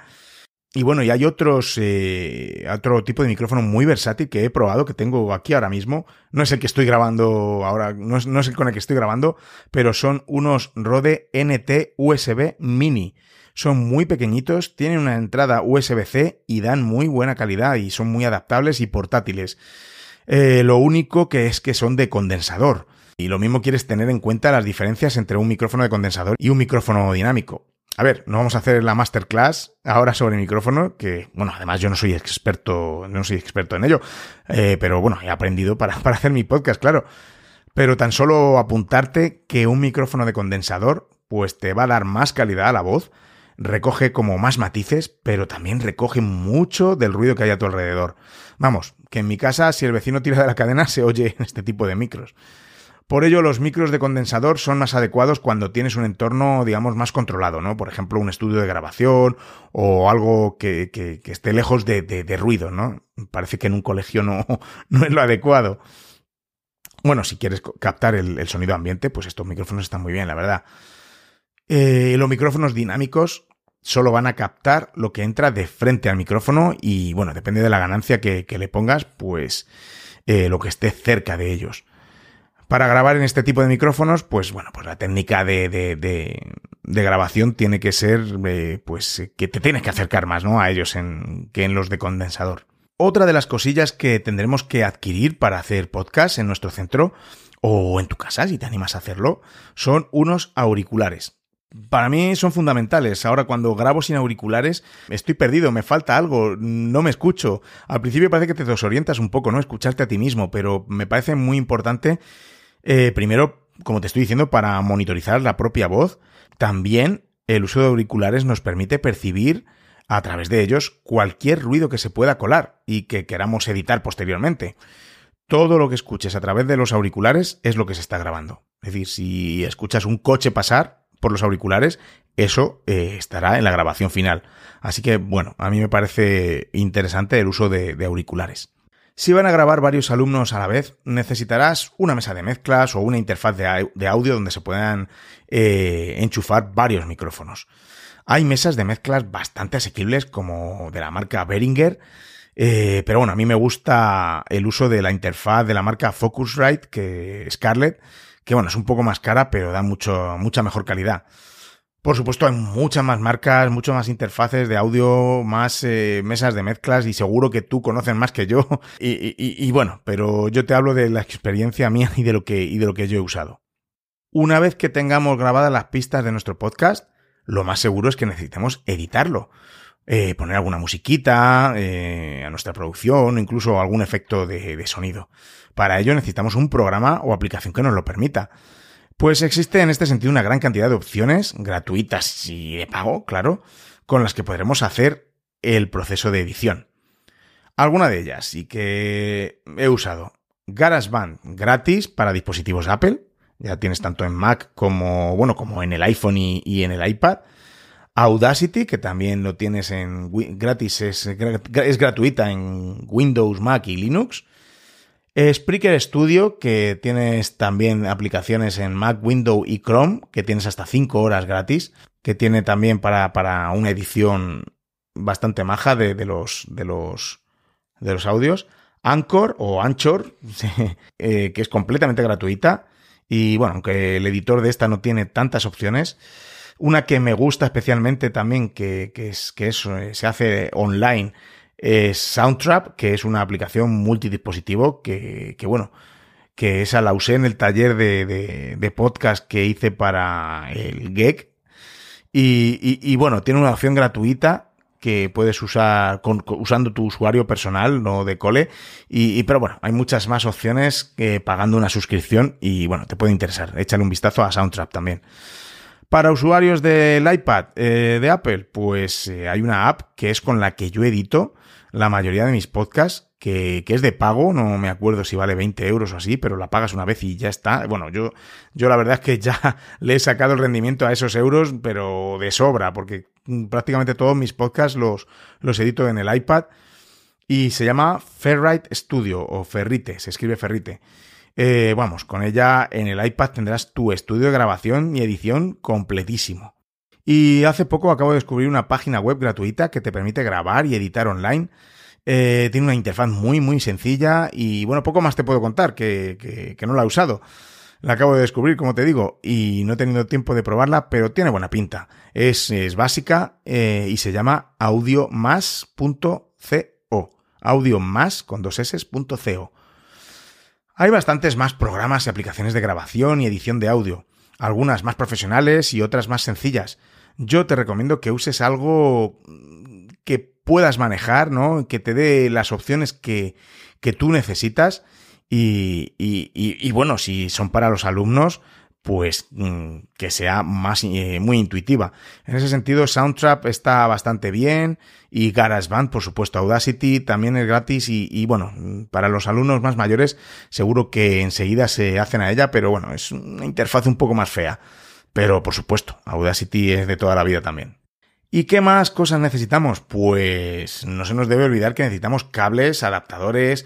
Y bueno, y hay otros, eh, otro tipo de micrófono muy versátil que he probado, que tengo aquí ahora mismo. No es el que estoy grabando ahora, no es, no es el con el que estoy grabando, pero son unos Rode NT USB Mini. Son muy pequeñitos, tienen una entrada USB-C y dan muy buena calidad y son muy adaptables y portátiles. Eh, lo único que es que son de condensador. Y lo mismo quieres tener en cuenta las diferencias entre un micrófono de condensador y un micrófono dinámico. A ver, no vamos a hacer la masterclass ahora sobre el micrófono, que, bueno, además yo no soy experto, no soy experto en ello, eh, pero bueno, he aprendido para, para hacer mi podcast, claro. Pero tan solo apuntarte que un micrófono de condensador, pues te va a dar más calidad a la voz, recoge como más matices, pero también recoge mucho del ruido que hay a tu alrededor. Vamos, que en mi casa, si el vecino tira de la cadena, se oye este tipo de micros. Por ello, los micros de condensador son más adecuados cuando tienes un entorno, digamos, más controlado, ¿no? Por ejemplo, un estudio de grabación o algo que, esté lejos de, ruido, ¿no? Parece que en un colegio no, no es lo adecuado. Bueno, si quieres captar el, sonido ambiente, pues estos micrófonos están muy bien, la verdad. Eh, los micrófonos dinámicos solo van a captar lo que entra de frente al micrófono y, bueno, depende de la ganancia que, le pongas, pues eh, lo que esté cerca de ellos. Para grabar en este tipo de micrófonos, pues bueno, pues la técnica de, de, de, grabación tiene que ser, eh, pues que te tienes que acercar más, ¿no? A ellos en, que en los de condensador. Otra de las cosillas que tendremos que adquirir para hacer podcast en nuestro centro o en tu casa, si te animas a hacerlo, son unos auriculares. Para mí son fundamentales. Ahora cuando grabo sin auriculares estoy perdido, me falta algo, no me escucho. Al principio parece que te desorientas un poco, ¿no? Escucharte a ti mismo, pero me parece muy importante eh, primero, como te estoy diciendo, para monitorizar la propia voz. También el uso de auriculares nos permite percibir a través de ellos cualquier ruido que se pueda colar y que queramos editar posteriormente. Todo lo que escuches a través de los auriculares es lo que se está grabando. Es decir, si escuchas un coche pasar por los auriculares, eso eh, estará en la grabación final. Así que, bueno, a mí me parece interesante el uso de auriculares. Si van a grabar varios alumnos a la vez, necesitarás una mesa de mezclas o una interfaz de, audio donde se puedan eh, enchufar varios micrófonos. Hay mesas de mezclas bastante asequibles como de la marca Behringer, eh, pero bueno, a mí me gusta el uso de la interfaz de la marca Focusrite, que Scarlett, que bueno, es un poco más cara, pero da mucho, mucha mejor calidad. Por supuesto, hay muchas más marcas, muchas más interfaces de audio, más eh, mesas de mezclas y seguro que tú conoces más que yo. Y, bueno, pero yo te hablo de la experiencia mía y de lo que, y de lo que yo he usado. Una vez que tengamos grabadas las pistas de nuestro podcast, lo más seguro es que necesitemos editarlo. Eh, poner alguna musiquita eh, a nuestra producción incluso algún efecto de sonido. Para ello necesitamos un programa o aplicación que nos lo permita. Pues existe en este sentido una gran cantidad de opciones, gratuitas y de pago, claro, con las que podremos hacer el proceso de edición. Alguna de ellas y que he usado. GarageBand gratis para dispositivos Apple. Ya tienes tanto en Mac como, bueno, como en el iPhone y, en el iPad. Audacity, que también lo tienes en gratis, es, es gratuita en Windows, Mac y Linux. Spreaker Studio, que tienes también aplicaciones en Mac, Windows y Chrome, que tienes hasta 5 horas gratis, que tiene también para, para una edición bastante maja de, de, los, de, los, de los audios. Anchor o Anchor, eh, que es completamente gratuita. Y bueno, aunque el editor de esta no tiene tantas opciones, una que me gusta especialmente también, que, que es, que eso eh, se hace online, es Soundtrap, que es una aplicación multidispositivo que, que bueno, que esa la usé en el taller de, podcast que hice para el GEC. Y, y, bueno, tiene una opción gratuita que puedes usar con, usando tu usuario personal, no de cole. Y, pero bueno, hay muchas más opciones que pagando una suscripción y bueno, te puede interesar. Échale un vistazo a Soundtrap también. Para usuarios del iPad eh, de Apple, pues eh, hay una app que es con la que yo edito la mayoría de mis podcasts, que, que, es de pago, no me acuerdo si vale 20 euros o así, pero la pagas una vez y ya está. Bueno, yo, yo la verdad es que ya le he sacado el rendimiento a esos euros, pero de sobra, porque prácticamente todos mis podcasts los, los edito en el iPad y se llama Ferrite Studio o Ferrite, se escribe Ferrite. Eh, vamos, con ella en el iPad tendrás tu estudio de grabación y edición completísimo. Y hace poco acabo de descubrir una página web gratuita que te permite grabar y editar online. Eh, tiene una interfaz muy, muy sencilla y bueno, poco más te puedo contar que, que, no la he usado. La acabo de descubrir, como te digo, y no he tenido tiempo de probarla, pero tiene buena pinta. Es, es básica eh, y se llama audiomás.co. Audiomás con dos s.co. Hay bastantes más programas y aplicaciones de grabación y edición de audio, algunas más profesionales y otras más sencillas. Yo te recomiendo que uses algo que puedas manejar, ¿no? Que te dé las opciones que, que tú necesitas. Y, y, y, bueno, si son para los alumnos, pues mm, que sea más eh, muy intuitiva. En ese sentido, Soundtrap está bastante bien y GarageBand, por supuesto, Audacity también es gratis y, bueno, para los alumnos más mayores seguro que enseguida se hacen a ella, pero bueno, es una interfaz un poco más fea. Pero por supuesto, Audacity es de toda la vida también. ¿Y qué más cosas necesitamos? Pues no se nos debe olvidar que necesitamos cables, adaptadores,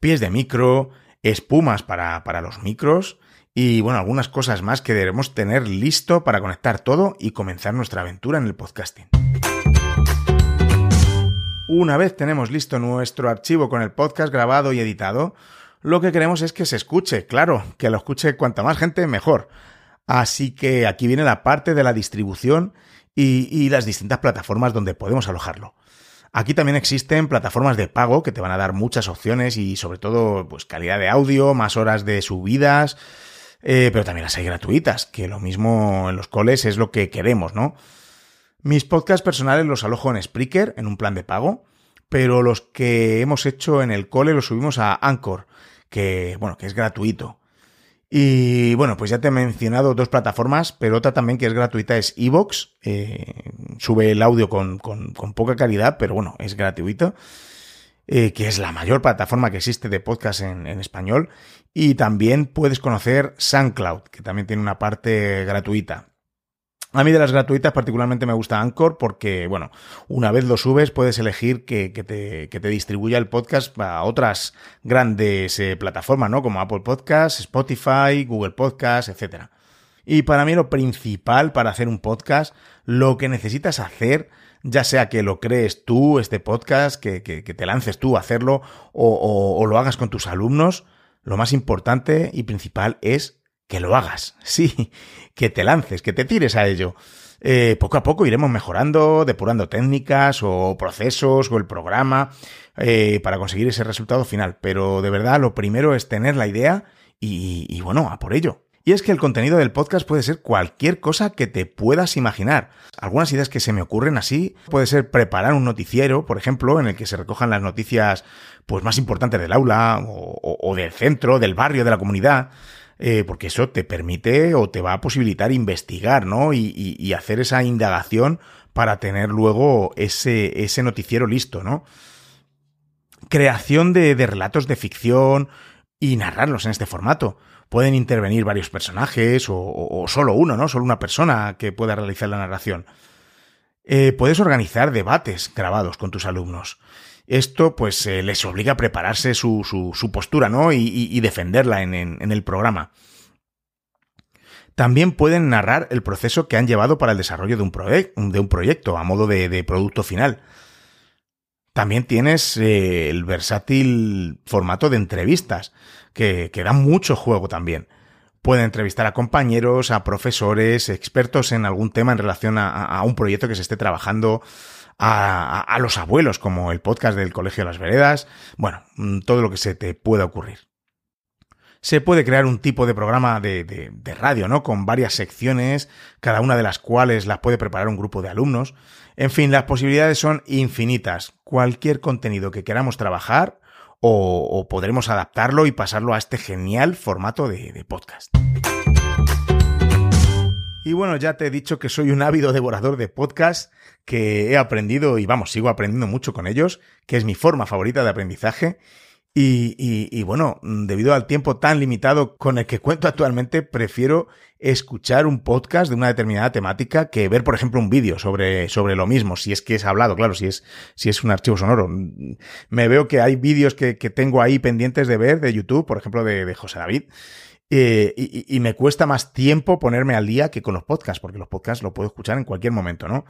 pies de micro, espumas para, para los micros, y bueno, algunas cosas más que debemos tener listo para conectar todo y comenzar nuestra aventura en el podcasting. Una vez tenemos listo nuestro archivo con el podcast grabado y editado, lo que queremos es que se escuche, claro, que lo escuche cuanta más gente mejor. Así que aquí viene la parte de la distribución y, las distintas plataformas donde podemos alojarlo. Aquí también existen plataformas de pago que te van a dar muchas opciones y sobre todo pues calidad de audio, más horas de subidas, eh, pero también las hay gratuitas, que lo mismo en los coles es lo que queremos, ¿no? Mis podcasts personales los alojo en Spreaker, en un plan de pago, pero los que hemos hecho en el cole los subimos a Anchor, que, bueno, que es gratuito. Y bueno, pues ya te he mencionado dos plataformas, pero otra también que es gratuita es Evox. Eh, sube el audio con, con, poca calidad, pero bueno, es gratuito. Eh, que es la mayor plataforma que existe de podcast en, español. Y también puedes conocer SoundCloud, que también tiene una parte gratuita. A mí de las gratuitas particularmente me gusta Anchor porque, bueno, una vez lo subes puedes elegir que, te, que te, distribuya el podcast a otras grandes eh, plataformas, ¿no? Como Apple Podcasts, Spotify, Google Podcasts, etc. Y para mí lo principal para hacer un podcast, lo que necesitas hacer ya sea que lo crees tú, este podcast, que, que, te lances tú a hacerlo o lo hagas con tus alumnos, lo más importante y principal es que lo hagas, sí, que te lances, que te tires a ello. Eh, poco a poco iremos mejorando, depurando técnicas o procesos o el programa eh, para conseguir ese resultado final. Pero de verdad lo primero es tener la idea y, bueno, a por ello. Y es que el contenido del podcast puede ser cualquier cosa que te puedas imaginar. Algunas ideas que se me ocurren así puede ser preparar un noticiero, por ejemplo, en el que se recojan las noticias pues más importantes del aula o del centro, del barrio, de la comunidad. Eh, porque eso te permite o te va a posibilitar investigar, ¿no? Y, y, hacer esa indagación para tener luego ese, noticiero listo, ¿no? Creación de, relatos de ficción y narrarlos en este formato pueden intervenir varios personajes o, o, solo uno, ¿no? Solo una persona que pueda realizar la narración. Eh, puedes organizar debates grabados con tus alumnos. Esto, pues, eh, les obliga a prepararse su, su, postura, ¿no? Y, defenderla en, en, el programa. También pueden narrar el proceso que han llevado para el desarrollo de un, de un proyecto a modo de, de, producto final. También tienes eh, el versátil formato de entrevistas, que, que da mucho juego también. Pueden entrevistar a compañeros, a profesores, expertos en algún tema en relación a un proyecto que se esté trabajando, a, los abuelos, como el podcast del Colegio de las Veredas, bueno, mm, todo lo que se te pueda ocurrir. Se puede crear un tipo de programa de, radio, ¿no? Con varias secciones, cada una de las cuales las puede preparar un grupo de alumnos. En fin, las posibilidades son infinitas. Cualquier contenido que queramos trabajar, o, podremos adaptarlo y pasarlo a este genial formato de podcast. Y bueno, ya te he dicho que soy un ávido devorador de podcasts, que he aprendido y vamos, sigo aprendiendo mucho con ellos, que es mi forma favorita de aprendizaje. Y, y, y, bueno, debido al tiempo tan limitado con el que cuento actualmente, prefiero escuchar un podcast de una determinada temática que ver, por ejemplo, un vídeo sobre, sobre lo mismo, si es que es hablado, claro, si es, si es un archivo sonoro. Me veo que hay vídeos que, que tengo ahí pendientes de ver de YouTube, por ejemplo, de, de José David, eh, y, y, me cuesta más tiempo ponerme al día que con los podcasts, porque los podcasts lo puedo escuchar en cualquier momento, ¿no?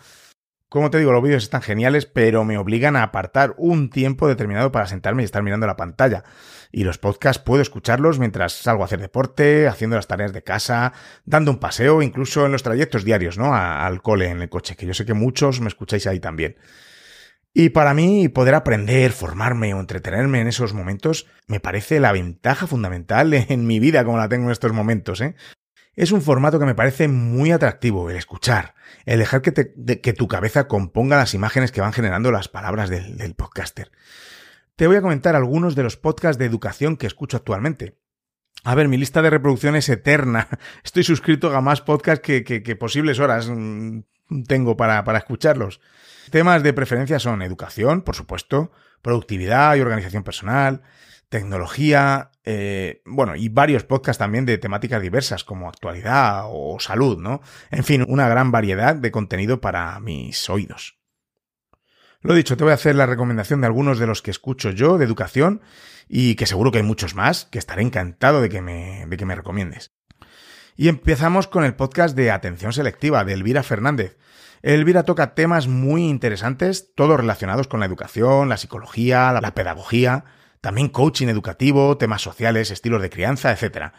Como te digo, los vídeos están geniales, pero me obligan a apartar un tiempo determinado para sentarme y estar mirando la pantalla. Y los podcasts puedo escucharlos mientras salgo a hacer deporte, haciendo las tareas de casa, dando un paseo, incluso en los trayectos diarios, ¿no? al cole en el coche, que yo sé que muchos me escucháis ahí también. Y para mí poder aprender, formarme o entretenerme en esos momentos me parece la ventaja fundamental en mi vida como la tengo en estos momentos, ¿eh? Es un formato que me parece muy atractivo, el escuchar, el dejar que, que tu cabeza componga las imágenes que van generando las palabras del, podcaster. Te voy a comentar algunos de los podcasts de educación que escucho actualmente. A ver, mi lista de reproducción es eterna. Estoy suscrito a más podcasts que, posibles horas mm, tengo para escucharlos. Temas de preferencia son educación, por supuesto, productividad y organización personal, tecnología, eh, bueno, y varios podcasts también de temáticas diversas como actualidad o salud, ¿no? En fin, una gran variedad de contenido para mis oídos. Lo dicho, te voy a hacer la recomendación de algunos de los que escucho yo de educación y que seguro que hay muchos más que estaré encantado de que me, de que me recomiendes. Y empezamos con el podcast de Atención Selectiva de Elvira Fernández. Elvira toca temas muy interesantes, todos relacionados con la educación, la psicología, la pedagogía, también coaching educativo, temas sociales, estilos de crianza, etc.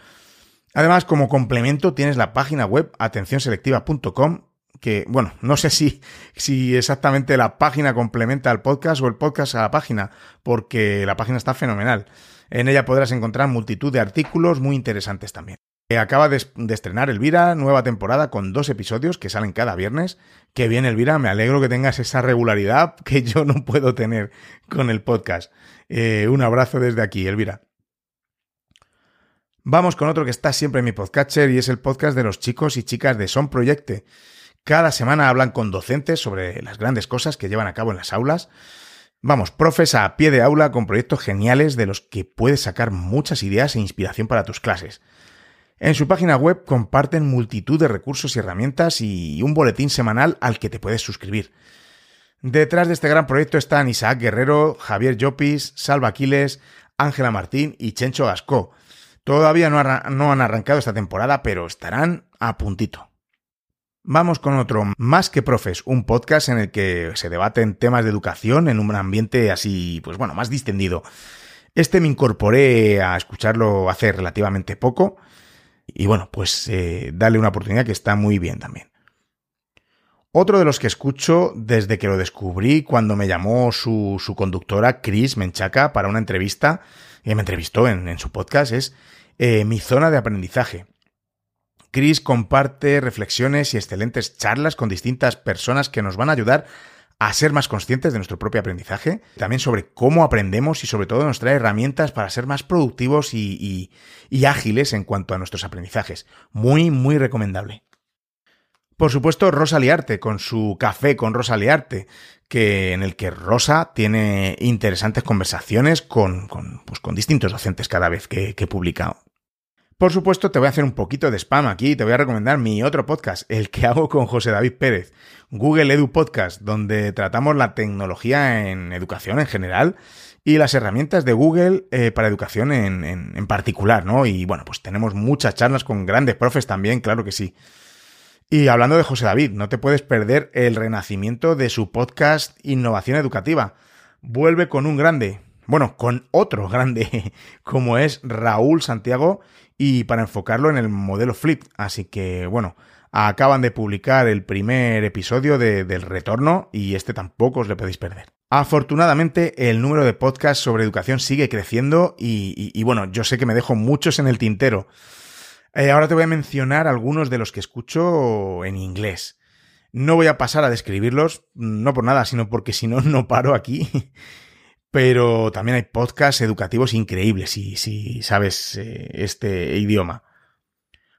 Además, como complemento tienes la página web atencionselectiva.com que, bueno, no sé si, si exactamente la página complementa al podcast o el podcast a la página, porque la página está fenomenal. En ella podrás encontrar multitud de artículos muy interesantes también. Eh, acaba de, estrenar Elvira, nueva temporada con dos episodios que salen cada viernes. Que bien, Elvira, me alegro que tengas esa regularidad que yo no puedo tener con el podcast. Eh, un abrazo desde aquí, Elvira. Vamos con otro que está siempre en mi podcatcher y es el podcast de los chicos y chicas de Son Proyecte. Cada semana hablan con docentes sobre las grandes cosas que llevan a cabo en las aulas. Vamos, profes a pie de aula con proyectos geniales de los que puedes sacar muchas ideas e inspiración para tus clases. En su página web comparten multitud de recursos y herramientas y un boletín semanal al que te puedes suscribir. Detrás de este gran proyecto están Isaac Guerrero, Javier Llopis, Salva Aquiles, Ángela Martín y Chencho Gascó. Todavía no, no, han arrancado esta temporada, pero estarán a puntito. Vamos con otro Más que Profes, un podcast en el que se debaten temas de educación en un ambiente así, pues bueno, más distendido. Este me incorporé a escucharlo hace relativamente poco y bueno, pues eh, dale una oportunidad que está muy bien también. Otro de los que escucho desde que lo descubrí cuando me llamó su, su conductora Chris Menchaca para una entrevista, y me entrevistó en, en su podcast, es eh, Mi Zona de Aprendizaje. Chris comparte reflexiones y excelentes charlas con distintas personas que nos van a ayudar a ser más conscientes de nuestro propio aprendizaje, también sobre cómo aprendemos y sobre todo nos trae herramientas para ser más productivos y, y, y ágiles en cuanto a nuestros aprendizajes. Muy, muy recomendable. Por supuesto, Rosa Liarte, con su café con Rosa Liarte, que, en el que Rosa tiene interesantes conversaciones con, pues, con distintos docentes cada vez que, que publica por supuesto, te voy a hacer un poquito de spam aquí, te voy a recomendar mi otro podcast, el que hago con José David Pérez, Google Edu Podcast, donde tratamos la tecnología en educación en general y las herramientas de Google eh, para educación en, en, en, particular, ¿no? Y bueno, pues tenemos muchas charlas con grandes profes también, claro que sí. Y hablando de José David, no te puedes perder el renacimiento de su podcast Innovación Educativa. Vuelve con un grande, bueno, con otro grande, como es Raúl Santiago, y para enfocarlo en el modelo Flip. Así que, bueno, acaban de publicar el primer episodio de, del retorno y este tampoco os le podéis perder. Afortunadamente, el número de podcasts sobre educación sigue creciendo y, bueno, yo sé que me dejo muchos en el tintero. Eh, ahora te voy a mencionar algunos de los que escucho en inglés. No voy a pasar a describirlos, no por nada, sino porque si no, no paro aquí. pero también hay podcasts educativos increíbles si, si sabes eh, este idioma.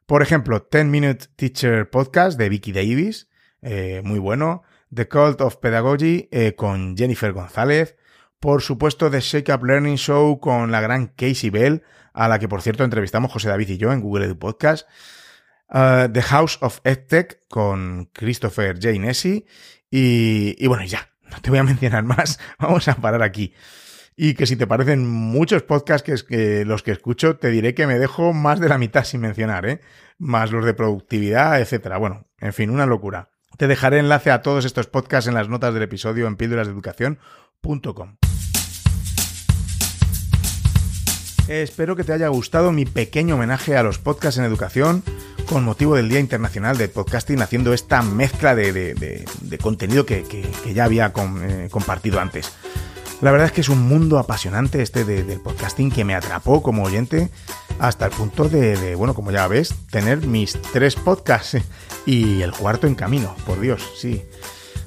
Por ejemplo, 10 Minute Teacher Podcast de Vicky Davis, eh, muy bueno. The Cult of Pedagogy eh, con Jennifer González. Por supuesto, The Shake Up Learning Show con la gran Casey Bell, a la que por cierto entrevistamos José David y yo en Google Edu Podcast. Uh, The House of EdTech con Christopher J. Nessie. Y, y bueno, ya, no te voy a mencionar más, vamos a parar aquí. Y que si te parecen muchos podcasts que, que los que escucho, te diré que me dejo más de la mitad sin mencionar, ¿eh? Más los de productividad, etcétera. Bueno, en fin, una locura. Te dejaré enlace a todos estos podcasts en las notas del episodio en píldorasdeeducación.com. Espero que te haya gustado mi pequeño homenaje a los podcasts en educación con motivo del Día Internacional de Podcasting, haciendo esta mezcla de, contenido que, ya había eh, compartido antes. La verdad es que es un mundo apasionante este del podcasting que me atrapó como oyente hasta el punto de, bueno, como ya ves, tener mis tres podcasts y el cuarto en camino, por Dios, sí.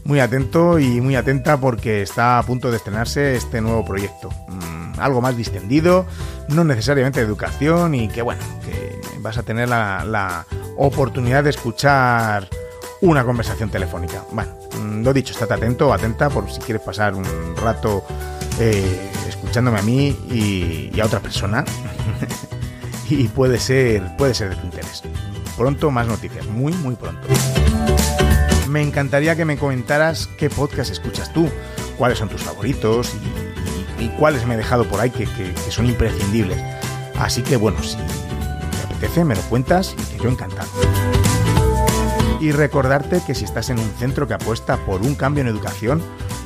Muy atento y muy atenta porque está a punto de estrenarse este nuevo proyecto. Mm, algo más distendido, no necesariamente de educación y que bueno, que vas a tener la, oportunidad de escuchar una conversación telefónica. Bueno, lo dicho, estate atento o atenta por si quieres pasar un rato eh, escuchándome a mí y, a otra persona. y puede ser, puede ser de tu interés. Pronto más noticias, muy, muy pronto. Me encantaría que me comentaras qué podcast escuchas tú, cuáles son tus favoritos y, cuáles me he dejado por ahí que, son imprescindibles. Así que bueno, si te apetece, me lo cuentas y que yo encantado. Y recordarte que si estás en un centro que apuesta por un cambio en educación,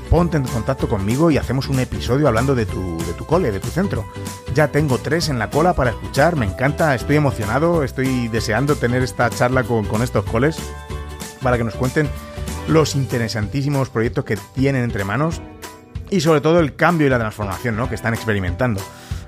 ponte en contacto conmigo y hacemos un episodio hablando de tu, de tu cole, de tu centro. Ya tengo tres en la cola para escuchar, me encanta, estoy emocionado, estoy deseando tener esta charla con, con estos coles para que nos cuenten los interesantísimos proyectos que tienen entre manos y sobre todo el cambio y la transformación ¿no? que están experimentando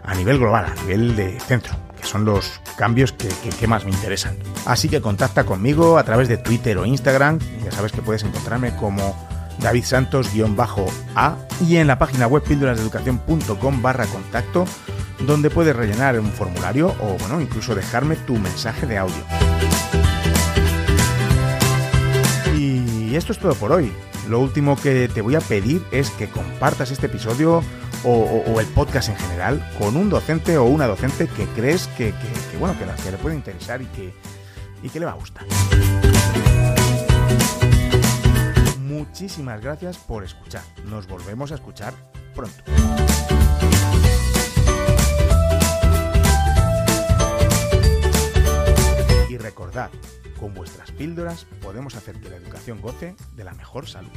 a nivel global, a nivel de centro, son los cambios que, más me interesan. Así que contacta conmigo a través de Twitter o Instagram, ya sabes que puedes encontrarme como David Santos-A y en la página web píldorasdeeducación.com barra contacto donde puedes rellenar un formulario o bueno, incluso dejarme tu mensaje de audio. Y esto es todo por hoy. Lo último que te voy a pedir es que compartas este episodio o, el podcast en general con un docente o una docente que crees que, bueno, que, que le puede interesar y que, y que le va a gustar. Muchísimas gracias por escuchar. Nos volvemos a escuchar pronto. Y recordad, con vuestras píldoras podemos hacer que la educación goce de la mejor salud.